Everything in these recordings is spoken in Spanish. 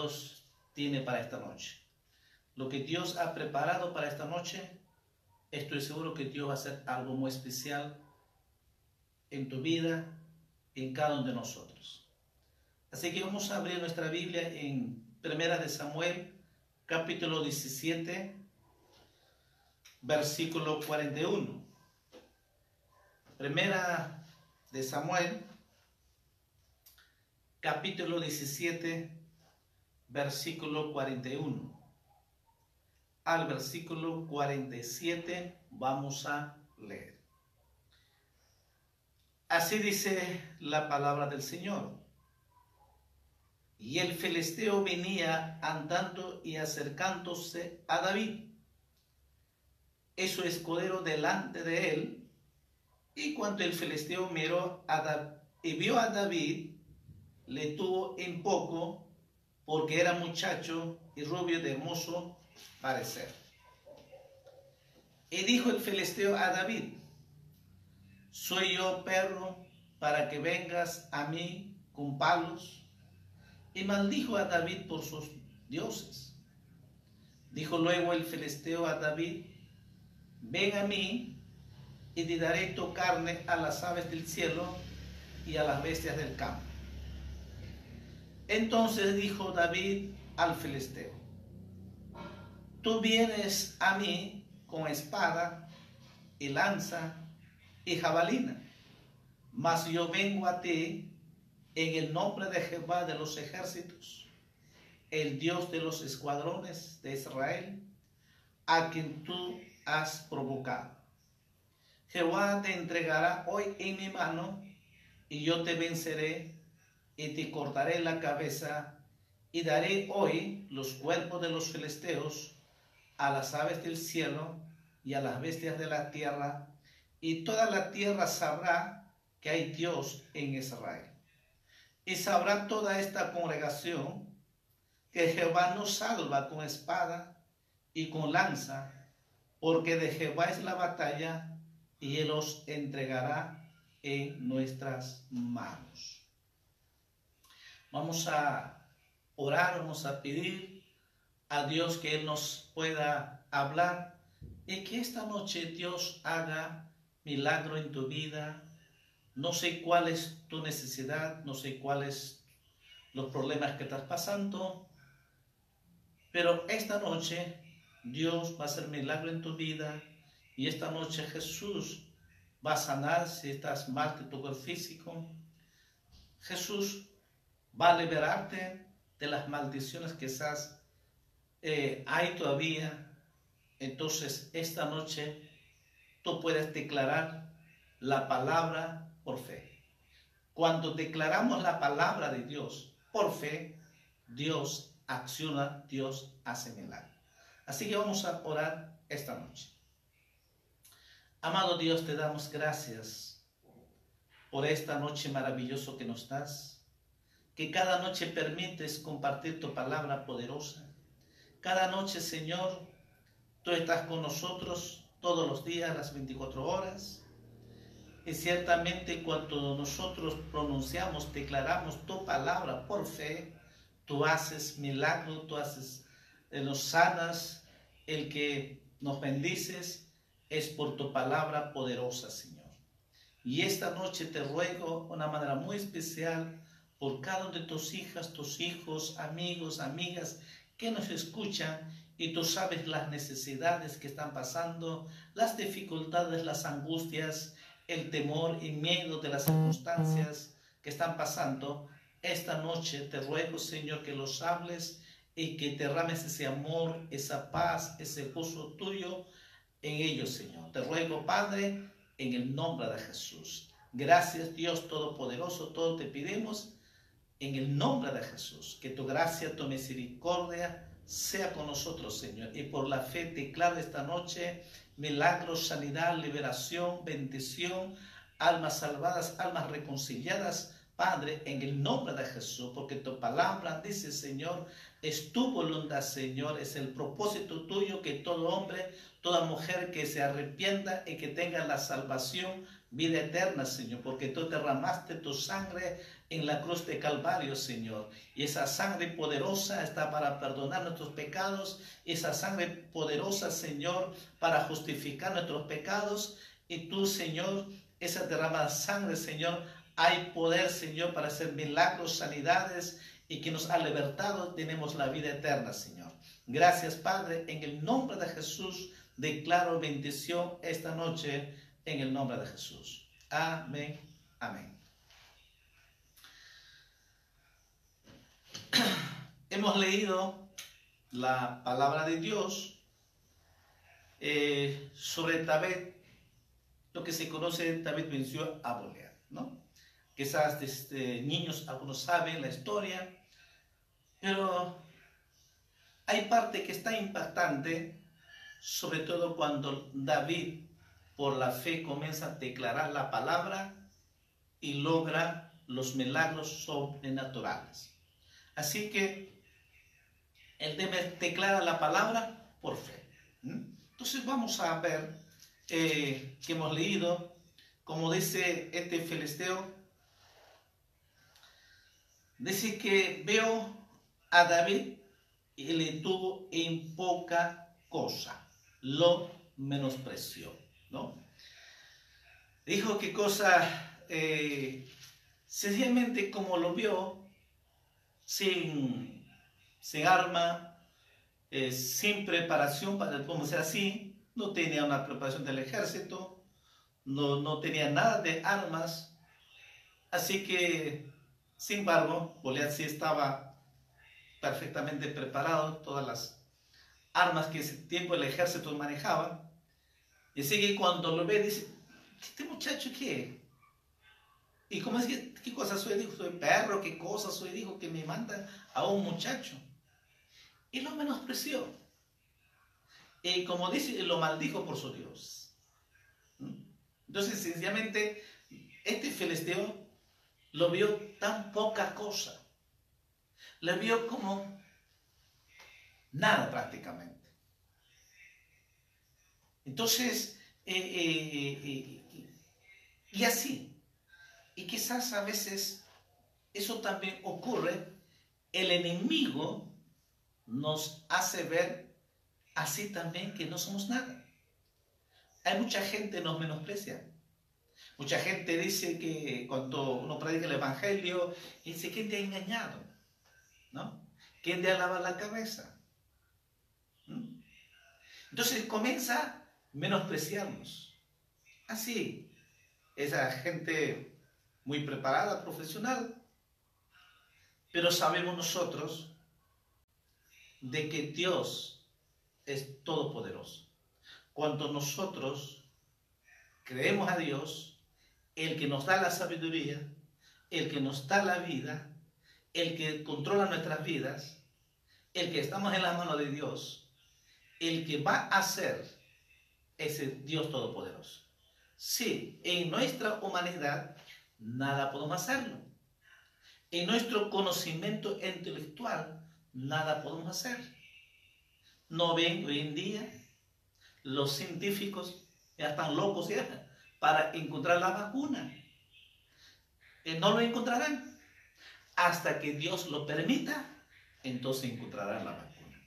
Dios tiene para esta noche. Lo que Dios ha preparado para esta noche, estoy seguro que Dios va a hacer algo muy especial en tu vida, en cada uno de nosotros. Así que vamos a abrir nuestra Biblia en Primera de Samuel, capítulo 17, versículo 41. Primera de Samuel, capítulo 17, versículo 41. Al versículo 47 vamos a leer. Así dice la palabra del Señor. Y el filisteo venía andando y acercándose a David. Y su escudero delante de él y cuando el filisteo miró a y vio a David, le tuvo en poco porque era muchacho y rubio de hermoso parecer. Y dijo el filisteo a David, soy yo perro para que vengas a mí con palos. Y maldijo a David por sus dioses. Dijo luego el filisteo a David, ven a mí y te daré tu carne a las aves del cielo y a las bestias del campo. Entonces dijo David al filisteo, tú vienes a mí con espada y lanza y jabalina, mas yo vengo a ti en el nombre de Jehová de los ejércitos, el Dios de los escuadrones de Israel, a quien tú has provocado. Jehová te entregará hoy en mi mano y yo te venceré y te cortaré la cabeza y daré hoy los cuerpos de los filisteos a las aves del cielo y a las bestias de la tierra y toda la tierra sabrá que hay Dios en Israel. Y sabrá toda esta congregación que Jehová nos salva con espada y con lanza, porque de Jehová es la batalla y Él los entregará en nuestras manos. Vamos a orar, vamos a pedir a Dios que Él nos pueda hablar y que esta noche Dios haga milagro en tu vida. No sé cuál es tu necesidad, no sé cuáles los problemas que estás pasando, pero esta noche Dios va a hacer milagro en tu vida y esta noche Jesús va a sanar si estás mal de tu cuerpo físico. Jesús va a liberarte de las maldiciones que eh, hay todavía. Entonces, esta noche tú puedes declarar la palabra por fe. Cuando declaramos la palabra de Dios por fe, Dios acciona, Dios hace milagro. Así que vamos a orar esta noche. Amado Dios, te damos gracias por esta noche maravillosa que nos das, que cada noche permites compartir tu palabra poderosa. Cada noche, Señor, tú estás con nosotros todos los días, las 24 horas. Y ciertamente cuando nosotros pronunciamos, declaramos tu palabra por fe, tú haces milagro, tú haces, eh, nos sanas, el que nos bendices es por tu palabra poderosa, Señor. Y esta noche te ruego de una manera muy especial por cada uno de tus hijas, tus hijos, amigos, amigas que nos escuchan y tú sabes las necesidades que están pasando, las dificultades, las angustias, el temor y miedo de las circunstancias que están pasando. Esta noche te ruego, Señor, que los hables y que derrames ese amor, esa paz, ese gozo tuyo en ellos, Señor. Te ruego, Padre, en el nombre de Jesús. Gracias, Dios Todopoderoso, todo te pedimos en el nombre de Jesús. Que tu gracia, tu misericordia sea con nosotros, Señor. Y por la fe declaro esta noche milagros, sanidad, liberación, bendición, almas salvadas, almas reconciliadas. Padre, en el nombre de Jesús, porque tu palabra dice, Señor, es tu voluntad, Señor, es el propósito tuyo que todo hombre toda mujer que se arrepienta y que tenga la salvación, vida eterna, Señor, porque tú derramaste tu sangre en la cruz de Calvario, Señor. Y esa sangre poderosa está para perdonar nuestros pecados, esa sangre poderosa, Señor, para justificar nuestros pecados. Y tú, Señor, esa derramada sangre, Señor, hay poder, Señor, para hacer milagros, sanidades y que nos ha libertado, tenemos la vida eterna, Señor. Gracias, Padre, en el nombre de Jesús declaro bendición esta noche en el nombre de Jesús. Amén. Amén. Hemos leído la palabra de Dios eh, sobre David, lo que se conoce, David venció a Goliat, ¿no? Quizás este, niños algunos saben la historia, pero hay parte que está impactante sobre todo cuando David por la fe comienza a declarar la palabra y logra los milagros sobrenaturales. Así que él debe declarar la palabra por fe. Entonces vamos a ver eh, que hemos leído, como dice este filisteo, dice que veo a David y le tuvo en poca cosa lo menospreció, ¿no? Dijo que cosa, eh, sencillamente como lo vio, sin, sin arma, eh, sin preparación para como sea así, no tenía una preparación del ejército, no, no tenía nada de armas, así que, sin embargo, Goliat sí estaba perfectamente preparado, todas las armas que ese tiempo el ejército manejaba. Y cuando lo ve, dice, ¿este muchacho qué? ¿Y cómo es que, qué cosa soy? Dijo, soy perro, qué cosa soy? Dijo que me manda a un muchacho. Y lo menospreció. Y como dice, lo maldijo por su Dios. Entonces, sencillamente, este filisteo lo vio tan poca cosa. Le vio como Nada prácticamente. Entonces, eh, eh, eh, y así. Y quizás a veces eso también ocurre, el enemigo nos hace ver así también que no somos nada. Hay mucha gente que nos menosprecia. Mucha gente dice que cuando uno predica el Evangelio, dice, ¿quién te ha engañado? ¿No? ¿Quién te ha lavado la cabeza? Entonces comienza a menospreciarnos. Así, esa gente muy preparada, profesional, pero sabemos nosotros de que Dios es todopoderoso. Cuando nosotros creemos a Dios, el que nos da la sabiduría, el que nos da la vida, el que controla nuestras vidas, el que estamos en la mano de Dios, el que va a ser ese Dios todopoderoso. Sí, en nuestra humanidad nada podemos hacerlo. En nuestro conocimiento intelectual nada podemos hacer. No ven hoy en día los científicos ya están locos para encontrar la vacuna. Eh, no lo encontrarán hasta que Dios lo permita, entonces encontrarán la vacuna.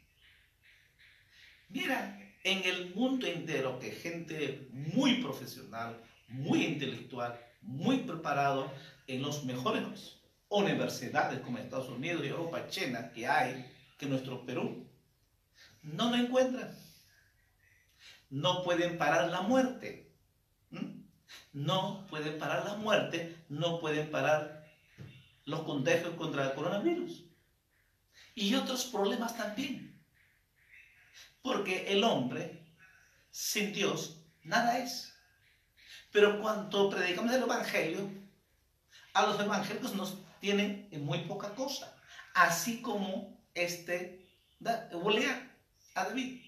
Mira, en el mundo entero que gente muy profesional, muy intelectual, muy preparado en los mejores universidades como Estados Unidos, Europa, China que hay, que nuestro Perú, no lo encuentran. No pueden parar la muerte. No pueden parar la muerte, no pueden parar los contagios contra el coronavirus. Y otros problemas también. Porque el hombre sin Dios nada es. Pero cuando predicamos el Evangelio, a los evangélicos nos tienen en muy poca cosa. Así como este Goliat a David.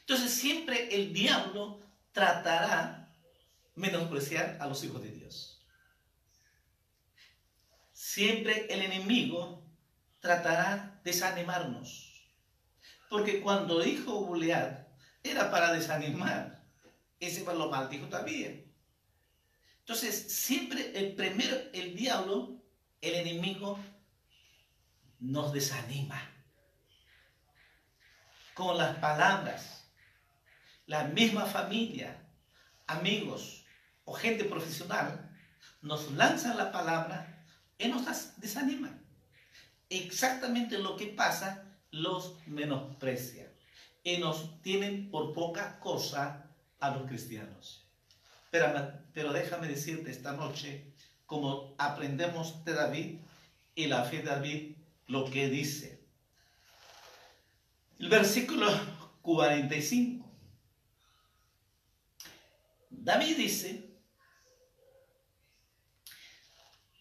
Entonces siempre el diablo tratará menospreciar a los hijos de Dios. Siempre el enemigo tratará de desanimarnos. Porque cuando dijo Goliat era para desanimar. Ese lo mal dijo también. Entonces, siempre el primero, el diablo, el enemigo, nos desanima. Con las palabras. La misma familia, amigos o gente profesional nos lanzan la palabra y nos desaniman. Exactamente lo que pasa, los menosprecia y nos tienen por poca cosa a los cristianos. Pero, pero déjame decirte esta noche, como aprendemos de David y la fe de David, lo que dice. El versículo 45. David dice,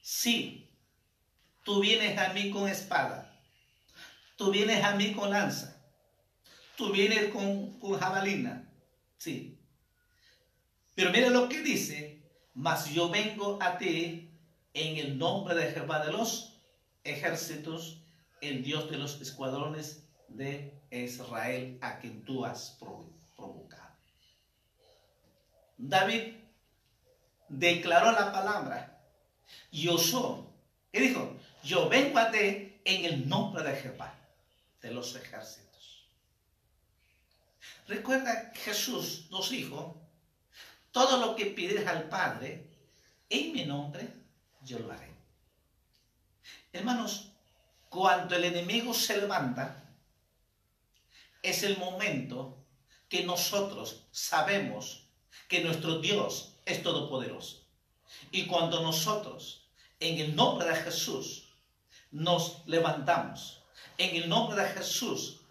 si tú vienes a mí con espada, tú vienes a mí con lanza, tú vienes con, con jabalina. Sí. Pero mira lo que dice, mas yo vengo a ti en el nombre de Jehová de los ejércitos, el Dios de los escuadrones de Israel, a quien tú has provocado. David declaró la palabra, yo soy. Y dijo, yo vengo a ti en el nombre de Jehová de los ejércitos. Recuerda, Jesús nos dijo, todo lo que pides al Padre, en mi nombre, yo lo haré. Hermanos, cuando el enemigo se levanta, es el momento que nosotros sabemos que nuestro Dios es todopoderoso. Y cuando nosotros, en el nombre de Jesús, nos levantamos, en el nombre de Jesús,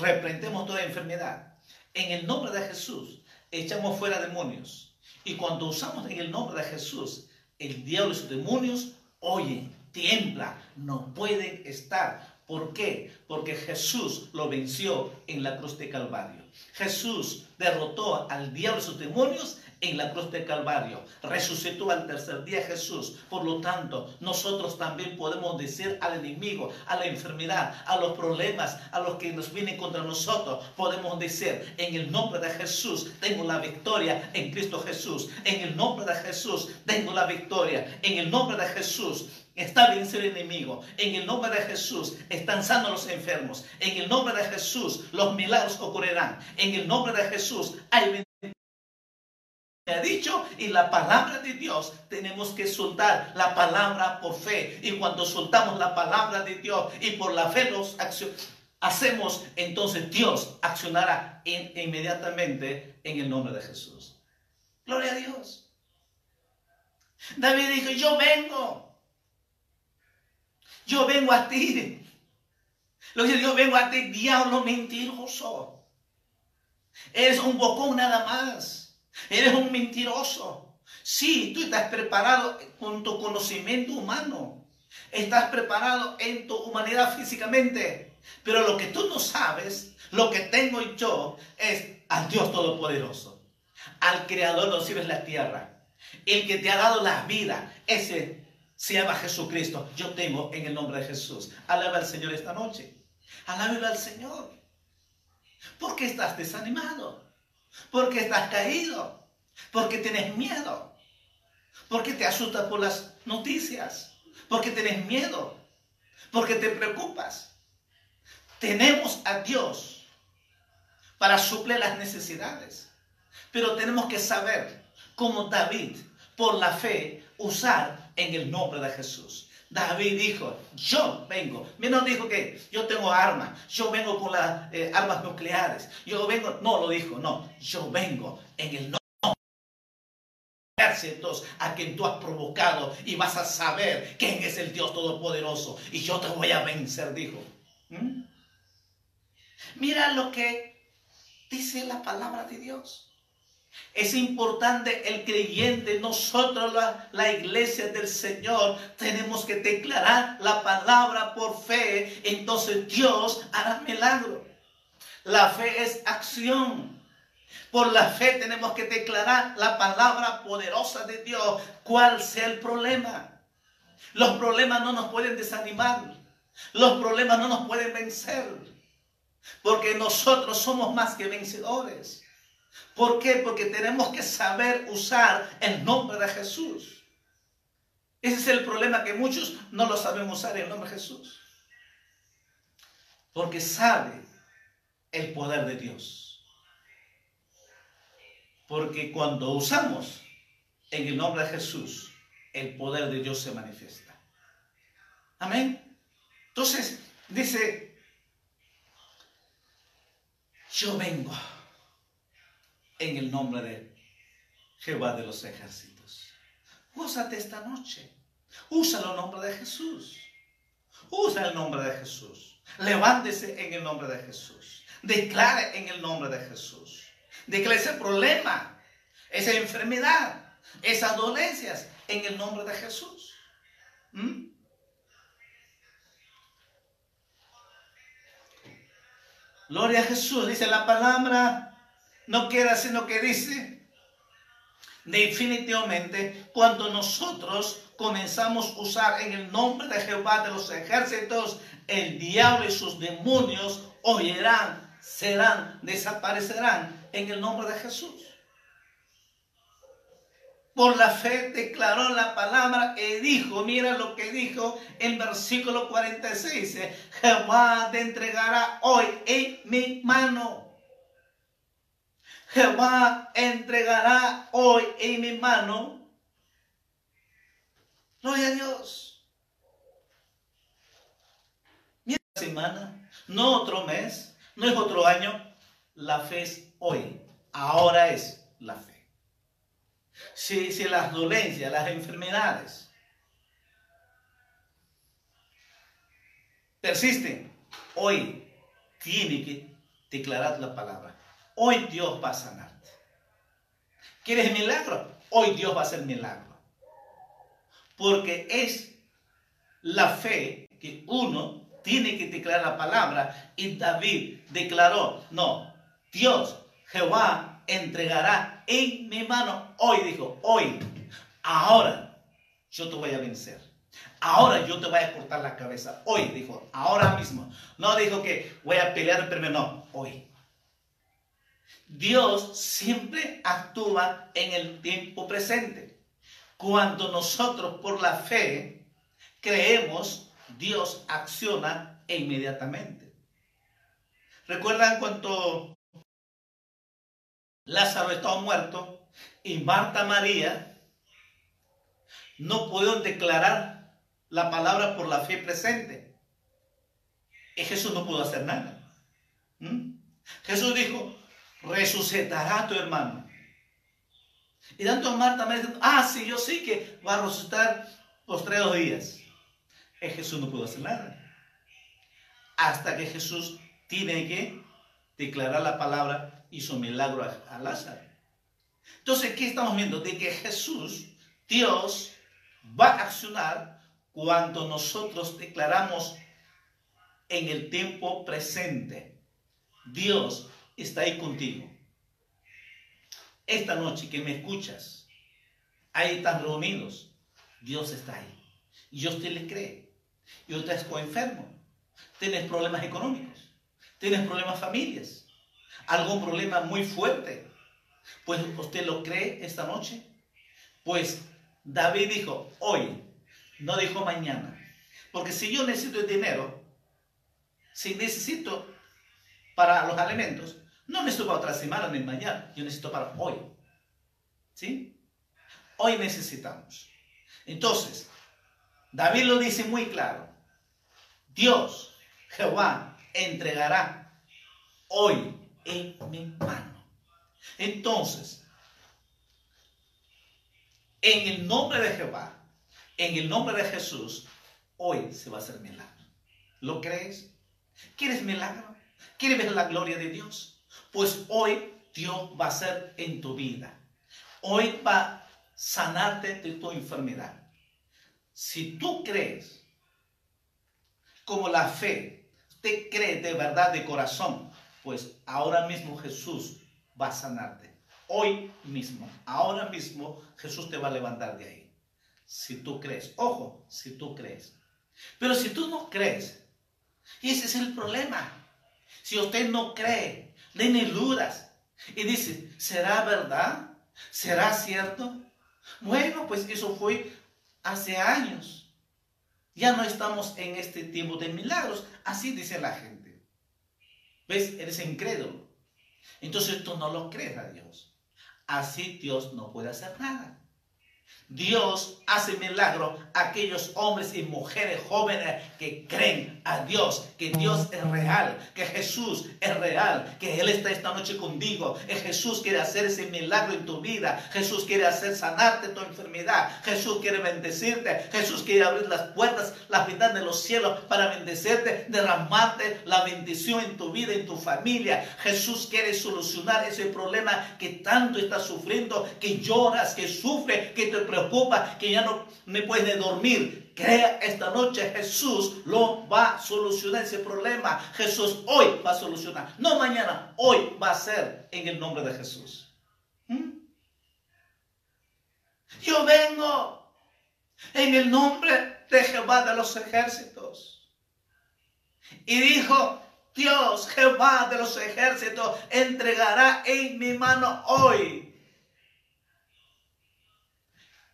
reprendemos toda enfermedad. En el nombre de Jesús echamos fuera demonios. Y cuando usamos en el nombre de Jesús, el diablo y sus demonios oyen, tiembla, no pueden estar. ¿Por qué? Porque Jesús lo venció en la cruz de Calvario. Jesús derrotó al diablo y sus demonios en la cruz de Calvario. Resucitó al tercer día Jesús. Por lo tanto, nosotros también podemos decir al enemigo, a la enfermedad, a los problemas, a los que nos vienen contra nosotros, podemos decir, en el nombre de Jesús tengo la victoria en Cristo Jesús. En el nombre de Jesús tengo la victoria. En el nombre de Jesús está vencido el enemigo. En el nombre de Jesús están sanos los enfermos. En el nombre de Jesús los milagros ocurrirán. En el nombre de Jesús hay ha dicho y la palabra de Dios tenemos que soltar la palabra por fe. Y cuando soltamos la palabra de Dios y por la fe los hacemos entonces Dios accionará inmediatamente en el nombre de Jesús. Gloria a Dios. David dijo yo vengo. Yo vengo a ti lo que yo vengo a ti diablo mentiroso. Eres un bocón nada más Eres un mentiroso. Sí, tú estás preparado con tu conocimiento humano. Estás preparado en tu humanidad físicamente. Pero lo que tú no sabes, lo que tengo yo, es al Dios Todopoderoso. Al Creador de los cielos y la tierra. El que te ha dado la vida. Ese se llama Jesucristo. Yo tengo en el nombre de Jesús. Alaba al Señor esta noche. Alábelo al Señor. ¿Por qué estás desanimado? ¿Por qué estás caído? ¿Por qué tienes miedo? ¿Por qué te asustas por las noticias? ¿Por qué tienes miedo? ¿Por qué te preocupas? Tenemos a Dios para suplir las necesidades. Pero tenemos que saber, como David, por la fe, usar en el nombre de Jesús. David dijo, yo vengo. No dijo que yo tengo armas, yo vengo con las eh, armas nucleares, yo vengo, no lo dijo, no, yo vengo en el nombre a quien tú has provocado y vas a saber quién es el Dios Todopoderoso y yo te voy a vencer, dijo. ¿Mm? Mira lo que dice la palabra de Dios. Es importante el creyente, nosotros la, iglesia del Señor, tenemos que declarar la palabra por fe, entonces Dios hará milagro. La fe es acción. Por la fe tenemos que declarar la palabra poderosa de Dios, cuál sea el problema. Los problemas no nos pueden desanimar. Los problemas no nos pueden vencer. Porque nosotros somos más que vencedores. ¿Por qué? Porque tenemos que saber usar el nombre de Jesús. Ese es el problema que muchos no lo saben usar el nombre de Jesús. Porque sabe el poder de Dios. Porque cuando usamos en el nombre de Jesús, el poder de Dios se manifiesta. Amén. Entonces, dice, yo vengo en el nombre de Jehová de los ejércitos. Úsate esta noche. Usa el nombre de Jesús. Usa el nombre de Jesús. Levántese en el nombre de Jesús. Declare en el nombre de Jesús. Declare ese problema, esa enfermedad, esas dolencias en el nombre de Jesús. ¿Mm? Gloria a Jesús, dice la palabra no queda sino que dice, definitivamente, cuando nosotros comenzamos a usar en el nombre de Jehová de los ejércitos, el diablo y sus demonios oirán, serán, desaparecerán en el nombre de Jesús. Por la fe declaró la palabra y dijo, mira lo que dijo en versículo 46, Jehová te entregará hoy en mi mano Jehová entregará hoy en mi mano. Gloria a Dios. Mira semana, no otro mes, no es otro año. La fe es hoy. Ahora es la fe. Si, si las dolencias, las enfermedades persisten, hoy tiene que declarar la palabra. Hoy Dios va a sanarte. ¿Quieres milagro? Hoy Dios va a hacer milagro. Porque es la fe que uno tiene que declarar la palabra. Y David declaró, no, Dios, Jehová entregará en mi mano. Hoy dijo, hoy, ahora yo te voy a vencer. Ahora yo te voy a cortar la cabeza. Hoy dijo, ahora mismo. No dijo que voy a pelear primero, no, hoy. Dios siempre actúa en el tiempo presente. Cuando nosotros por la fe creemos, Dios acciona inmediatamente. ¿Recuerdan cuando Lázaro estaba muerto y Marta María no pudieron declarar la palabra por la fe presente? Y Jesús no pudo hacer nada. ¿Mm? Jesús dijo, resucitará tu hermano. Y tanto Marta me dice, ah, sí, yo sí que va a resucitar los tres días. Y Jesús no pudo hacer nada. Hasta que Jesús tiene que declarar la palabra, hizo milagro a, Lázaro. Entonces, ¿qué estamos viendo? De que Jesús, Dios, va a accionar cuando nosotros declaramos en el tiempo presente. Dios está ahí contigo. Esta noche que me escuchas, ahí están reunidos, Dios está ahí. Y usted le cree. Y usted está enfermo. Tienes problemas económicos. Tienes problemas familias. Algún problema muy fuerte. Pues usted lo cree esta noche. Pues David dijo, hoy, no dijo mañana. Porque si yo necesito dinero, si necesito para los alimentos, no necesito para otra semana ni mañana, yo necesito para hoy. ¿Sí? Hoy necesitamos. Entonces, David lo dice muy claro. Dios, Jehová, entregará hoy en mi mano. Entonces, en el nombre de Jehová, en el nombre de Jesús, hoy se va a hacer milagro. ¿Lo crees? ¿Quieres milagro? ¿Quieres ver la gloria de Dios? Pues hoy Dios va a hacer en tu vida. Hoy va a sanarte de tu enfermedad. Si tú crees, como la fe, usted cree de verdad de corazón, pues ahora mismo Jesús va a sanarte. Hoy mismo, ahora mismo Jesús te va a levantar de ahí. Si tú crees, ojo, si tú crees. Pero si tú no crees, ese es el problema. Si usted no cree, tiene dudas y dice, ¿será verdad? ¿Será cierto? Bueno, pues eso fue hace años. Ya no estamos en este tiempo de milagros. Así dice la gente. ¿Ves? Eres incrédulo. Entonces tú no lo crees a Dios. Así Dios no puede hacer nada. Dios hace milagro aquellos hombres y mujeres jóvenes que creen a Dios, que Dios es real, que Jesús es real, que Él está esta noche contigo, que Jesús quiere hacer ese milagro en tu vida, Jesús quiere hacer sanarte tu enfermedad, Jesús quiere bendecirte, Jesús quiere abrir las puertas, las ventanas de los cielos para bendecirte, derramarte la bendición en tu vida, en tu familia. Jesús quiere solucionar ese problema que tanto estás sufriendo, que lloras, que sufre, que te preocupa que ya no me puede dormir, crea esta noche Jesús lo va a solucionar ese problema. Jesús hoy va a solucionar, no mañana, hoy va a ser en el nombre de Jesús. ¿Mm? Yo vengo en el nombre de Jehová de los ejércitos. Y dijo, Dios, Jehová de los ejércitos, entregará en mi mano hoy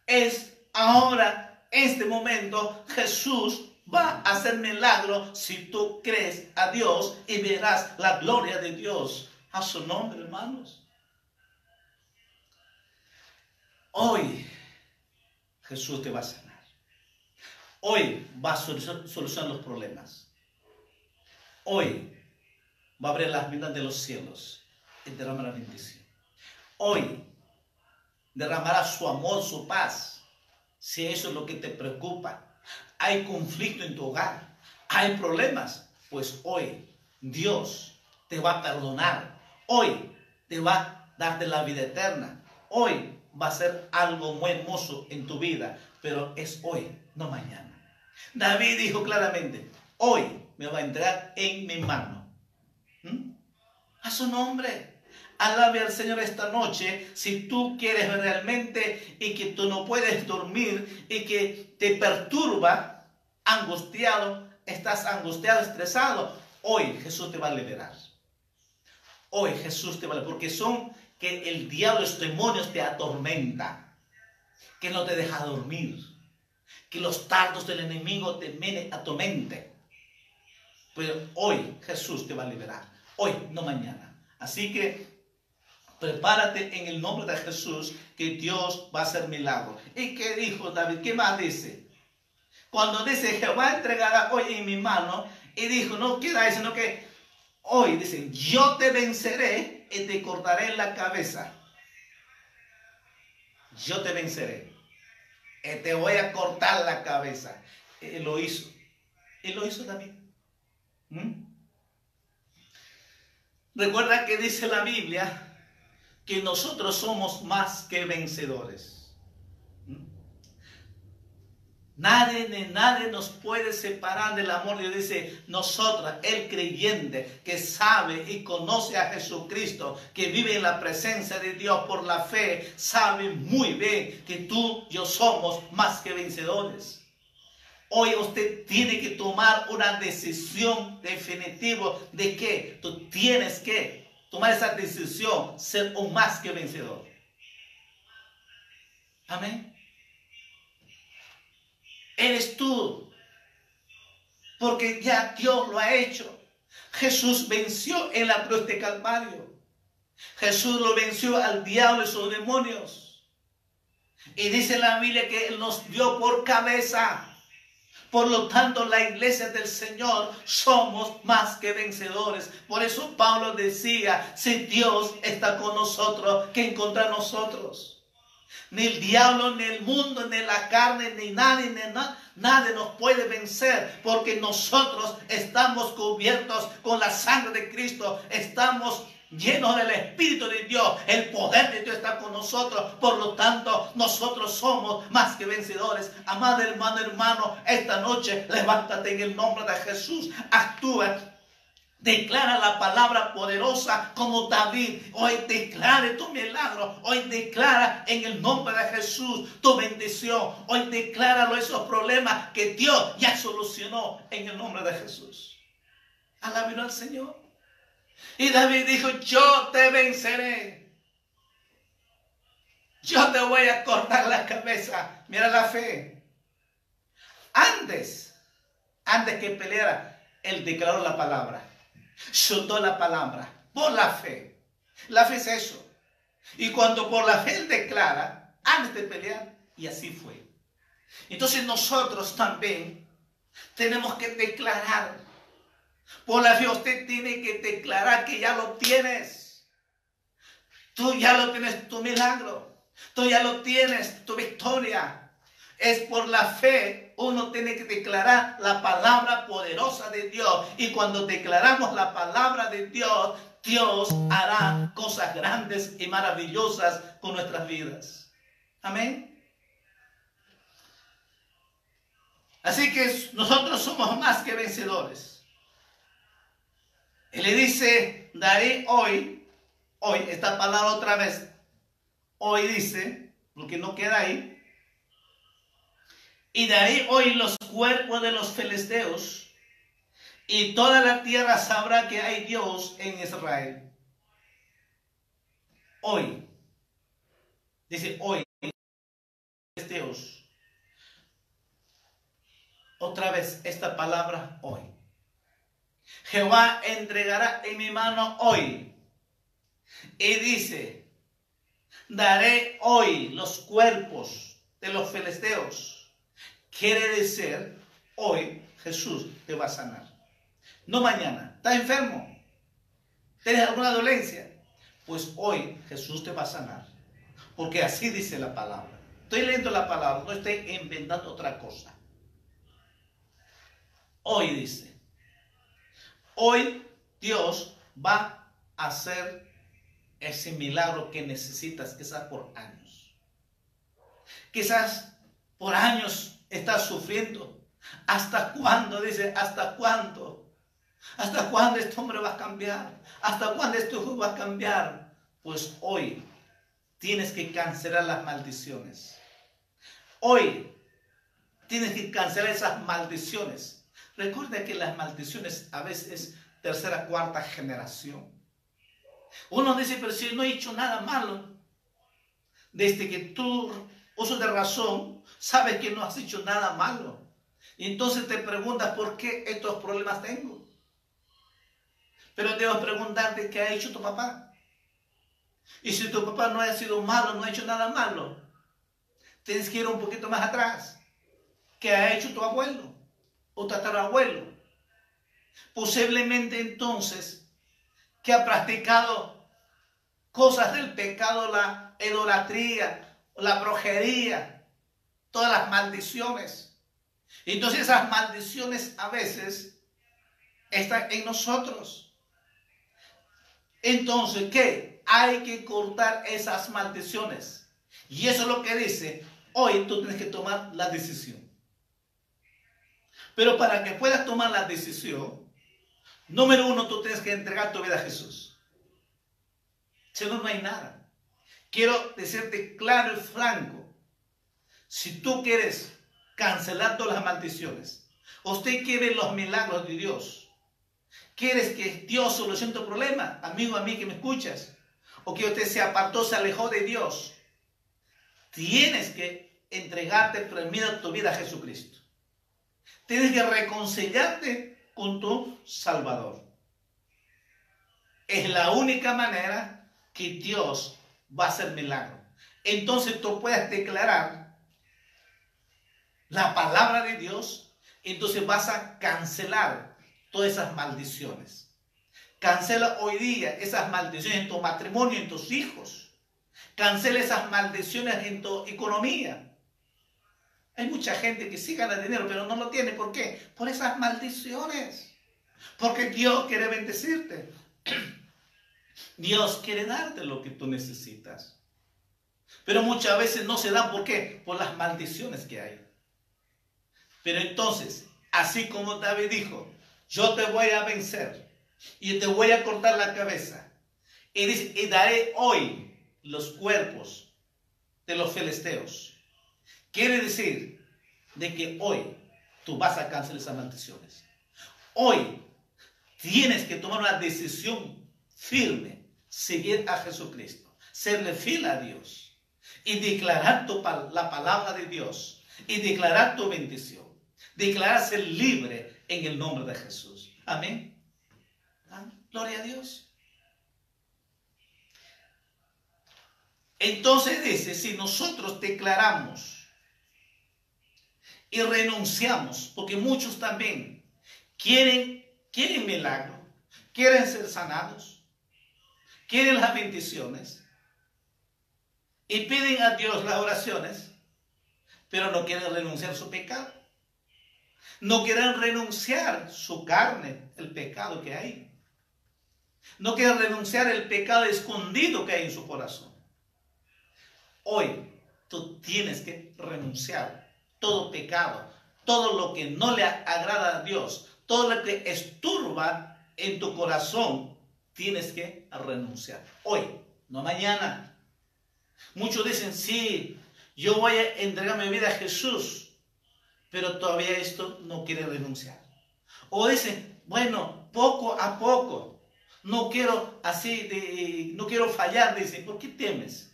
es ahora, este momento, Jesús va a hacer milagro si tú crees a Dios y verás la gloria de Dios a su nombre, hermanos. Hoy Jesús te va a sanar. Hoy va a solucionar los problemas. Hoy va a abrir las ventanas de los cielos y derramar la bendición. Hoy derramará su amor, su paz. Si eso es lo que te preocupa, hay conflicto en tu hogar, hay problemas, pues hoy Dios te va a perdonar. Hoy te va a darte la vida eterna. Hoy va a ser algo muy hermoso en tu vida, pero es hoy, no mañana. David dijo claramente, hoy me va a entregar en mi mano. ¿Mm? A su nombre. Alabe al Señor esta noche si tú quieres realmente y que tú no puedes dormir y que te perturba, angustiado, estás angustiado, estresado. Hoy Jesús te va a liberar. Hoy Jesús te va a liberar. Porque son que el diablo, los demonios te atormenta. Que no te deja dormir. Que los tardos del enemigo te a tu mente. Pero hoy Jesús te va a liberar. Hoy, no mañana. Así que Prepárate en el nombre de Jesús que Dios va a hacer milagro. ¿Y qué dijo David? ¿Qué más dice? Cuando dice Jehová entregará hoy en mi mano y dijo, no queda eso, sino que hoy dice, yo te venceré y te cortaré la cabeza. Yo te venceré. Y te voy a cortar la cabeza. Él lo hizo. Él lo hizo David. ¿Mm? Recuerda que dice la Biblia que nosotros somos más que vencedores. ¿Mm? Nadie nadie nos puede separar del amor Dios. Dice, nosotros, el creyente que sabe y conoce a Jesucristo, que vive en la presencia de Dios por la fe, sabe muy bien que tú y yo somos más que vencedores. Hoy usted tiene que tomar una decisión definitiva de que tú tienes que tomar esa decisión, ser un más que vencedor. Amén. Eres tú. Porque ya Dios lo ha hecho. Jesús venció en la cruz de Calvario. Jesús lo venció al diablo y sus demonios. Y dice la Biblia que Él nos dio por cabeza. Por lo tanto, la iglesia del Señor somos más que vencedores. Por eso Pablo decía, si Dios está con nosotros, ¿qué contra nosotros? Ni el diablo, ni el mundo, ni la carne, ni nadie, ni nada. Nadie nos puede vencer porque nosotros estamos cubiertos con la sangre de Cristo. Estamos llenos del Espíritu de Dios. El poder de Dios está con nosotros. Por lo tanto, nosotros somos más que vencedores. Amado hermano, hermano, esta noche levántate en el nombre de Jesús. Actúa Declara la palabra poderosa como David. Hoy declare tu milagro. Hoy declara en el nombre de Jesús tu bendición. Hoy declara esos problemas que Dios ya solucionó en el nombre de Jesús. Alabino al Señor. Y David dijo, yo te venceré. Yo te voy a cortar la cabeza. Mira la fe. Antes, antes que peleara, él declaró la palabra soltó la palabra por la fe. La fe es eso. Y cuando por la fe él declara, antes de pelear, y así fue. Entonces nosotros también tenemos que declarar. Por la fe usted tiene que declarar que ya lo tienes. Tú ya lo tienes tu milagro. Tú ya lo tienes tu victoria. Es por la fe uno tiene que declarar la palabra poderosa de Dios. Y cuando declaramos la palabra de Dios, Dios hará cosas grandes y maravillosas con nuestras vidas. Amén. Así que nosotros somos más que vencedores. Él le dice, daré hoy, hoy, esta palabra otra vez, hoy dice, porque no queda ahí, y ahí hoy los cuerpos de los filisteos, y toda la tierra sabrá que hay Dios en Israel. Hoy, dice hoy, filisteos. Otra vez esta palabra hoy. Jehová entregará en mi mano hoy. Y dice, daré hoy los cuerpos de los filisteos Quiere decir, hoy Jesús te va a sanar. No mañana. ¿Estás enfermo? ¿Tienes alguna dolencia? Pues hoy Jesús te va a sanar. Porque así dice la palabra. Estoy leyendo la palabra, no estoy inventando otra cosa. Hoy dice, hoy Dios va a hacer ese milagro que necesitas quizás por años. Quizás por años estás sufriendo. ¿Hasta cuándo? Dice, ¿hasta cuándo? ¿Hasta cuándo este hombre va a cambiar? ¿Hasta cuándo este hijo va a cambiar? Pues hoy tienes que cancelar las maldiciones. Hoy tienes que cancelar esas maldiciones. Recuerda que las maldiciones a veces es tercera, cuarta generación. Uno dice, pero si no he hecho nada malo, desde que tú uso de razón, sabes que no has hecho nada malo. Y entonces te preguntas por qué estos problemas tengo. Pero debo preguntarte qué ha hecho tu papá. Y si tu papá no ha sido malo, no ha hecho nada malo, tienes que ir un poquito más atrás. ¿Qué ha hecho tu abuelo o tatarabuelo? Posiblemente entonces que ha practicado cosas del pecado, la idolatría, la brujería, todas las maldiciones. Entonces esas maldiciones a veces están en nosotros. Entonces, ¿qué? hay que cortar esas maldiciones. Y eso es lo que dice, hoy tú tienes que tomar la decisión. Pero para que puedas tomar la decisión, número uno, tú tienes que entregar tu vida a Jesús. Si no, no hay nada. Quiero decirte claro y franco, si tú quieres cancelar todas las maldiciones, usted quiere los milagros de Dios, quieres que Dios solucione tu problema, amigo, a mí que me escuchas, o que usted se apartó, se alejó de Dios, tienes que entregarte primero tu vida a Jesucristo. Tienes que reconciliarte con tu Salvador. Es la única manera que Dios va a hacer milagro. Entonces tú puedes declarar la palabra de Dios, entonces vas a cancelar todas esas maldiciones. Cancela hoy día esas maldiciones en tu matrimonio, en tus hijos. Cancela esas maldiciones en tu economía. Hay mucha gente que sí gana dinero, pero no lo tiene. ¿Por qué? Por esas maldiciones. Porque Dios quiere bendecirte. Dios quiere darte lo que tú necesitas. Pero muchas veces no se da. ¿Por qué? Por las maldiciones que hay. Pero entonces, así como David dijo, yo te voy a vencer y te voy a cortar la cabeza. Y, dice, y daré hoy los cuerpos de los filisteos. Quiere decir de que hoy tú vas a cancelar esas maldiciones. Hoy tienes que tomar una decisión firme, seguir a Jesucristo, serle fiel a Dios y declarar tu, la palabra de Dios y declarar tu bendición. Declarar ser libre en el nombre de Jesús. Amén. Gloria a Dios. Entonces dice, si nosotros declaramos y renunciamos, porque muchos también quieren, quieren milagro, quieren ser sanados, quieren las bendiciones y piden a Dios las oraciones, pero no quieren renunciar a su pecado. No quieren renunciar su carne, el pecado que hay. No quieren renunciar el pecado escondido que hay en su corazón. Hoy tú tienes que renunciar todo pecado, todo lo que no le agrada a Dios, todo lo que esturba en tu corazón, tienes que renunciar. Hoy, no mañana. Muchos dicen, sí, yo voy a entregar mi vida a Jesús, pero todavía esto no quiere renunciar. O dicen, bueno, poco a poco, no quiero así, no quiero fallar, dicen, ¿por qué temes?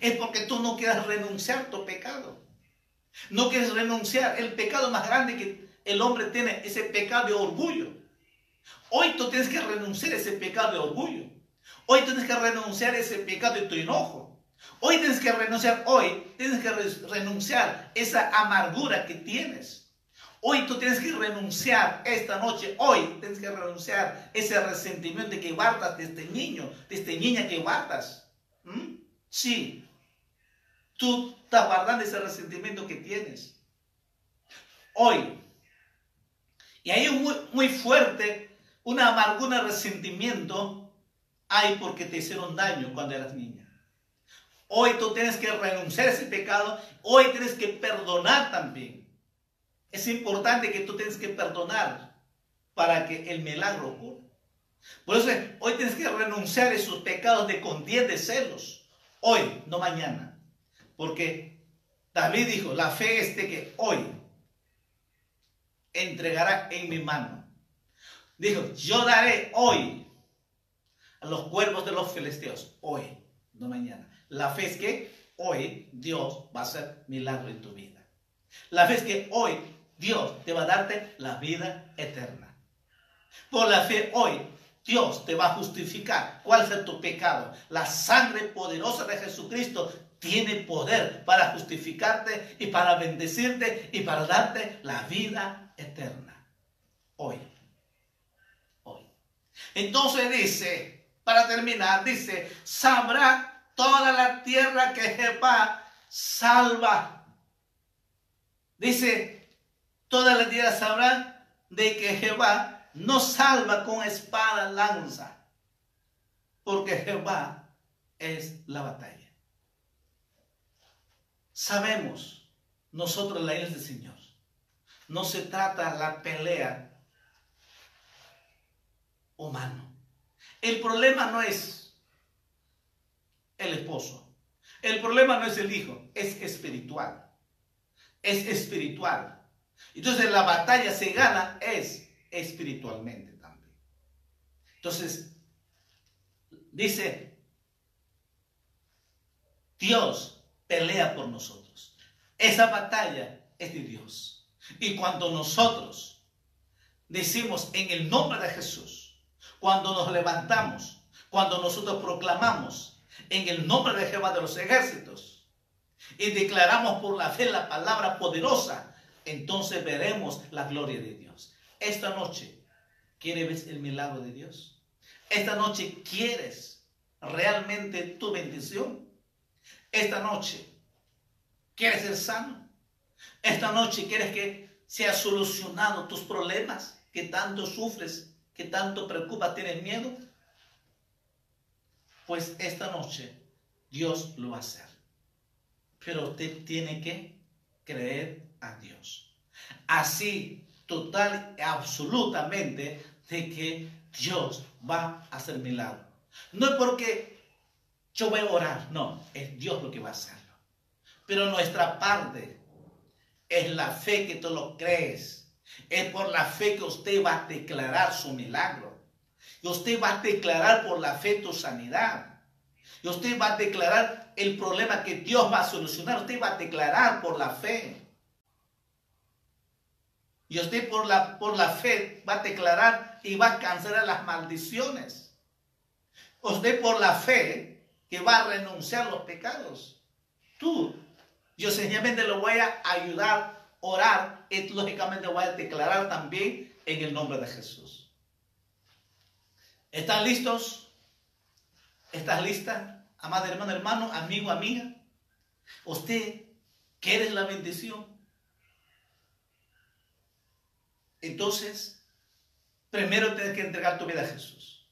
Es porque tú no quieres renunciar a tu pecado. No quieres renunciar. El pecado más grande que el hombre tiene es el pecado de orgullo. Hoy tú tienes que renunciar a ese pecado de orgullo. Hoy tienes que renunciar a ese pecado de tu enojo. Hoy tienes que renunciar, hoy tienes que renunciar a esa amargura que tienes. Hoy tú tienes que renunciar esta noche, hoy tienes que renunciar ese resentimiento que guardas de este niño, de esta niña que guardas. ¿Mm? Sí, tú estás guardando ese resentimiento que tienes. Hoy. Y ahí es muy, muy fuerte una amargura, resentimiento hay porque te hicieron daño cuando eras niña. Hoy tú tienes que renunciar a ese pecado. Hoy tienes que perdonar también. Es importante que tú tienes que perdonar para que el milagro ocurra. Por eso hoy tienes que renunciar a esos pecados de contienda, de celos. Hoy, no mañana. Porque David dijo, la fe es de que hoy entregará en mi mano. Dijo, yo daré hoy a los cuervos de los filisteos. Hoy, no mañana. La fe es que hoy Dios va a hacer milagro en tu vida. La fe es que hoy Dios te va a darte la vida eterna. Por la fe hoy Dios te va a justificar. ¿Cuál es tu pecado? La sangre poderosa de Jesucristo tiene poder para justificarte y para bendecirte y para darte la vida eterna. Hoy. Hoy. Entonces dice, para terminar, dice, sabrá toda la tierra que Jehová salva. Dice, toda la tierra sabrá de que Jehová no salva con espada lanza, porque Jehová es la batalla. Sabemos nosotros la iglesia del Señor. No se trata la pelea humano. El problema no es el esposo. El problema no es el hijo, es espiritual. Es espiritual. Entonces la batalla se gana es espiritualmente también. Entonces, dice, Dios pelea por nosotros. Esa batalla es de Dios. Y cuando nosotros decimos en el nombre de Jesús, cuando nos levantamos, cuando nosotros proclamamos en el nombre de Jehová de los ejércitos y declaramos por la fe la palabra poderosa, entonces veremos la gloria de Dios. Esta noche, ¿quieres ver el milagro de Dios? Esta noche, ¿quieres realmente tu bendición? Esta noche, ¿quieres ser sano? Esta noche, ¿quieres que sea solucionado tus problemas que tanto sufres, que tanto preocupa, tienes miedo? Pues esta noche Dios lo va a hacer. Pero usted tiene que creer a Dios. Así, total y absolutamente, de que Dios va a hacer milagro. No es porque yo voy a orar, no, es Dios lo que va a hacerlo. Pero nuestra parte es la fe que tú lo crees. Es por la fe que usted va a declarar su milagro. Y usted va a declarar por la fe tu sanidad. Y usted va a declarar el problema que Dios va a solucionar. Usted va a declarar por la fe. Y usted por la, por la fe va a declarar y va a cancelar las maldiciones. Usted por la fe que va a renunciar los pecados. Tú, yo sencillamente lo voy a ayudar, orar, y lógicamente voy a declarar también en el nombre de Jesús. ¿Están listos? ¿Estás lista? Amada hermana, hermano, amigo, amiga. ¿Usted quiere la bendición? Entonces, primero tienes que entregar tu vida a Jesús.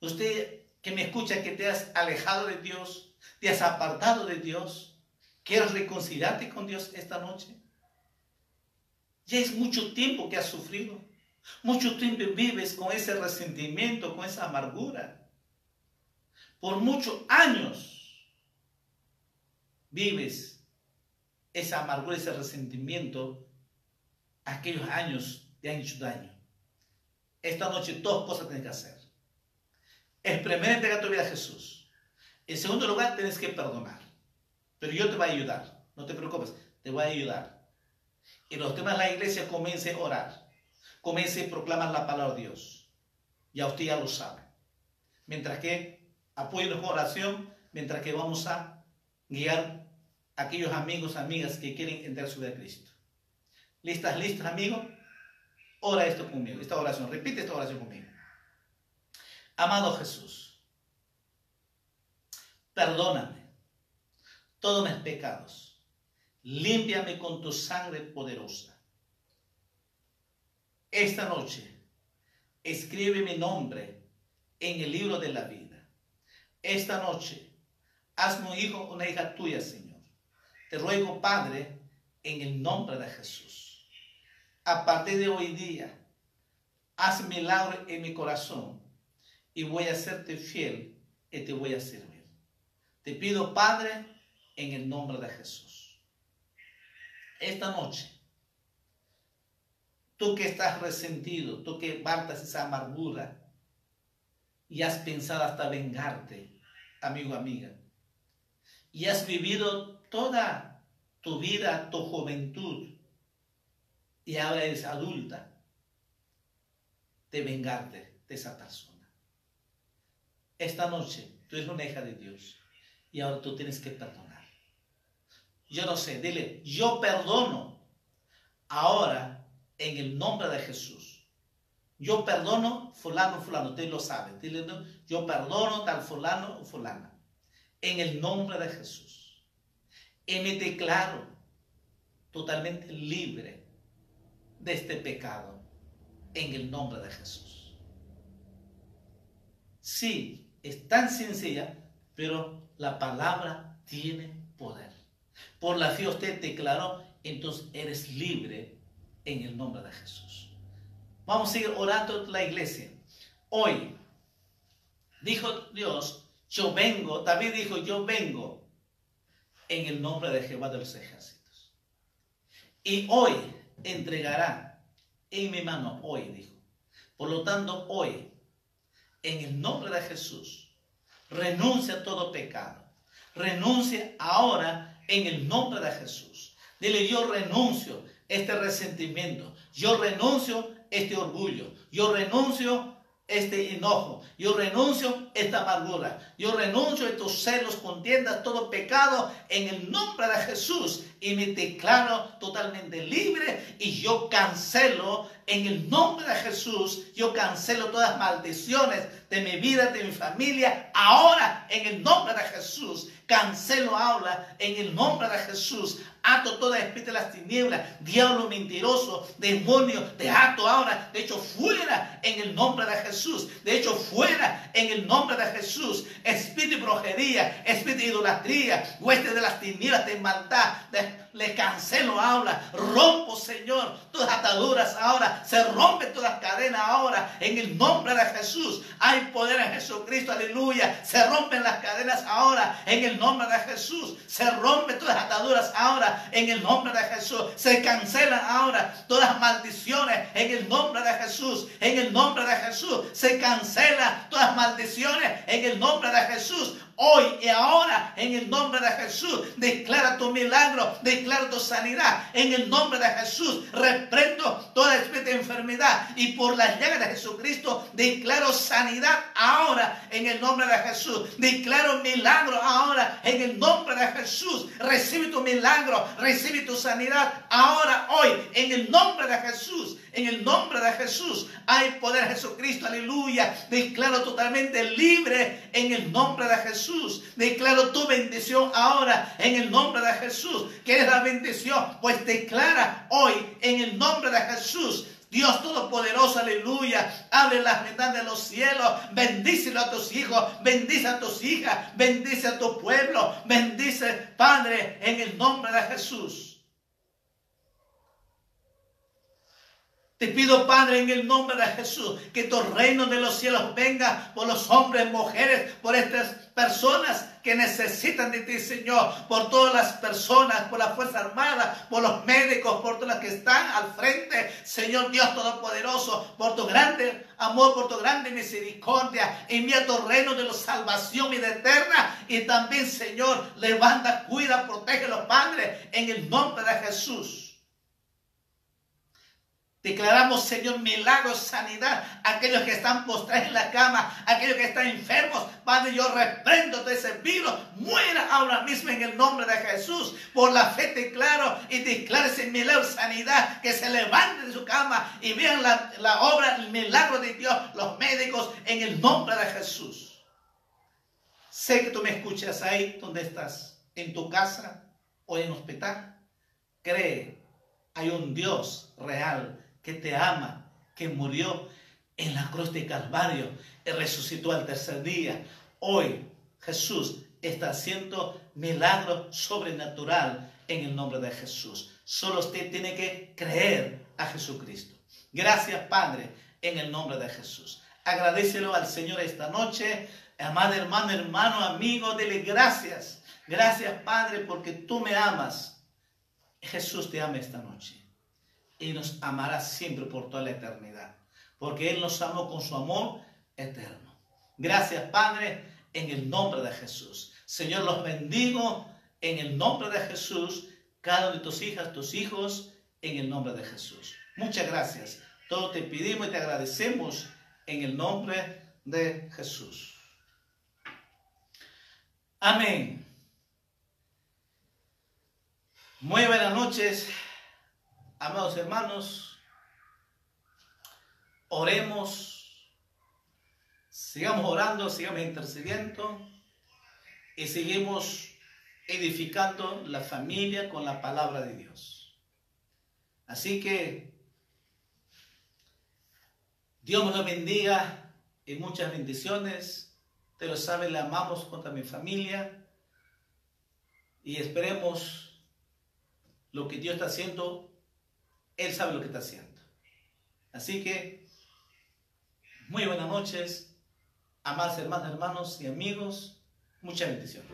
Usted que me escucha, que te has alejado de Dios, te has apartado de Dios, ¿quieres reconciliarte con Dios esta noche? Ya es mucho tiempo que has sufrido. Mucho tiempo vives con ese resentimiento, con esa amargura. Por muchos años vives esa amargura, ese resentimiento aquellos años te han hecho daño. Esta noche dos cosas tienes que hacer. El primero, entregar tu vida a Jesús. En segundo lugar, tienes que perdonar. Pero yo te voy a ayudar. No te preocupes, te voy a ayudar. Y los temas de la iglesia comience a orar. Comience a proclamar la palabra de Dios. Ya usted ya lo sabe. Mientras que apoyen con oración, mientras que vamos a guiar a aquellos amigos, amigas que quieren entrar su vida a Cristo. ¿Listas, listas, amigo? Ora esto conmigo, esta oración. Repite esta oración conmigo. Amado Jesús, perdóname todos mis pecados. Límpiame con tu sangre poderosa. Esta noche, escribe mi nombre en el libro de la vida. Esta noche, hazme un hijo, una hija tuya, Señor. Te ruego, Padre, en el nombre de Jesús a partir de hoy día, haz milagro en mi corazón y voy a serte fiel y te voy a servir. Te pido, Padre, en el nombre de Jesús. Esta noche, tú que estás resentido, tú que bartas esa amargura y has pensado hasta vengarte, amigo, amiga, y has vivido toda tu vida, tu juventud, y ahora eres adulta de vengarte de esa persona. Esta noche tú eres una hija de Dios y ahora tú tienes que perdonar. Yo no sé, dile, yo perdono ahora en el nombre de Jesús. Yo perdono fulano, fulano, usted lo sabe. Dile, yo perdono tal fulano o fulana. En el nombre de Jesús. Y me declaro totalmente libre de este pecado en el nombre de Jesús. Sí, es tan sencilla, pero la palabra tiene poder. Por la fe usted declaró, entonces eres libre en el nombre de Jesús. Vamos a seguir orando la iglesia. Hoy, dijo Dios, yo vengo, David dijo, yo vengo en el nombre de Jehová de los ejércitos. Y hoy entregará en mi mano, hoy dijo. Por lo tanto, hoy, en el nombre de Jesús, renuncia a todo pecado. Renuncia ahora en el nombre de Jesús. Dile, yo renuncio este resentimiento. Yo renuncio este orgullo. Yo renuncio este enojo. Yo renuncio esta amargura. Yo renuncio estos celos, contiendas, todo pecado en el nombre de Jesús y me declaro totalmente libre y yo cancelo en el nombre de Jesús, yo cancelo todas maldiciones de mi vida, de mi familia, ahora en el nombre de Jesús. Cancelo ahora en el nombre de Jesús. Ato toda espíritu de las tinieblas, diablo mentiroso, demonio, te ato ahora. De hecho, fuera en el nombre de Jesús. De hecho, fuera en el nombre de Jesús. Espíritu de brujería, espíritu de idolatría, hueste de las tinieblas, de maldad, le cancelo ahora. Rompo, Señor, todas ataduras ahora. Se rompen todas las cadenas ahora. En el nombre de Jesús. Hay poder en Jesucristo. Aleluya. Se rompen las cadenas ahora. En el nombre de Jesús. Se rompen todas las ataduras ahora. En el nombre de Jesús. Se cancelan ahora todas las maldiciones. En el nombre de Jesús. En el nombre de Jesús. Se cancelan todas las maldiciones. En el nombre de Jesús. Hoy y ahora, en el nombre de Jesús, declara tu milagro, declara tu sanidad. En el nombre de Jesús, reprendo toda especie de enfermedad. Y por las llagas de Jesucristo, declaro sanidad ahora, en el nombre de Jesús. Declaro milagro ahora, en el nombre de Jesús. Recibe tu milagro, recibe tu sanidad ahora, hoy, en el nombre de Jesús. En el nombre de Jesús hay poder Jesucristo, aleluya. Declaro totalmente libre en el nombre de Jesús. Declaro tu bendición ahora en el nombre de Jesús. ¿Qué es la bendición? Pues declara hoy en el nombre de Jesús Dios Todopoderoso, aleluya. Abre las ventanas de los cielos. Bendícelo a tus hijos. Bendice a tus hijas. Bendice a tu pueblo. Bendice, Padre, en el nombre de Jesús. Te pido, Padre, en el nombre de Jesús, que tu reino de los cielos venga por los hombres, mujeres, por estas personas que necesitan de ti, Señor, por todas las personas, por la Fuerza Armada, por los médicos, por todas las que están al frente, Señor Dios Todopoderoso, por tu grande amor, por tu grande misericordia. Envía tu reino de la salvación y de eterna. Y también, Señor, levanta, cuida, protege los padres en el nombre de Jesús. Declaramos, Señor, milagros, sanidad. Aquellos que están postrados en la cama, aquellos que están enfermos. Padre, yo reprendo de ese virus. Muera ahora mismo en el nombre de Jesús. Por la fe declaro y declaro ese milagro, sanidad. Que se levanten de su cama y vean la, la obra, el milagro de Dios, los médicos, en el nombre de Jesús. Sé que tú me escuchas ahí donde estás, en tu casa o en hospital. Cree, hay un Dios real que te ama, que murió en la cruz de Calvario y resucitó al tercer día. Hoy Jesús está haciendo milagro sobrenatural en el nombre de Jesús. Solo usted tiene que creer a Jesucristo. Gracias, Padre, en el nombre de Jesús. Agradecelo al Señor esta noche. Amado hermano, hermano, amigo, dele gracias. Gracias, Padre, porque tú me amas. Jesús te ama esta noche y nos amará siempre por toda la eternidad, porque Él nos amó con su amor eterno. Gracias, Padre, en el nombre de Jesús. Señor, los bendigo en el nombre de Jesús, cada uno de tus hijas, tus hijos, en el nombre de Jesús. Muchas gracias. Todo te pedimos y te agradecemos en el nombre de Jesús. Amén. Muy buenas noches. Amados hermanos, oremos, sigamos orando, sigamos intercediendo y seguimos edificando la familia con la palabra de Dios. Así que Dios nos bendiga y muchas bendiciones Te lo sabe, le amamos contra mi familia y esperemos lo que Dios está haciendo. Él sabe lo que está haciendo. Así que, muy buenas noches, amados hermanos, hermanos y amigos. Muchas bendiciones.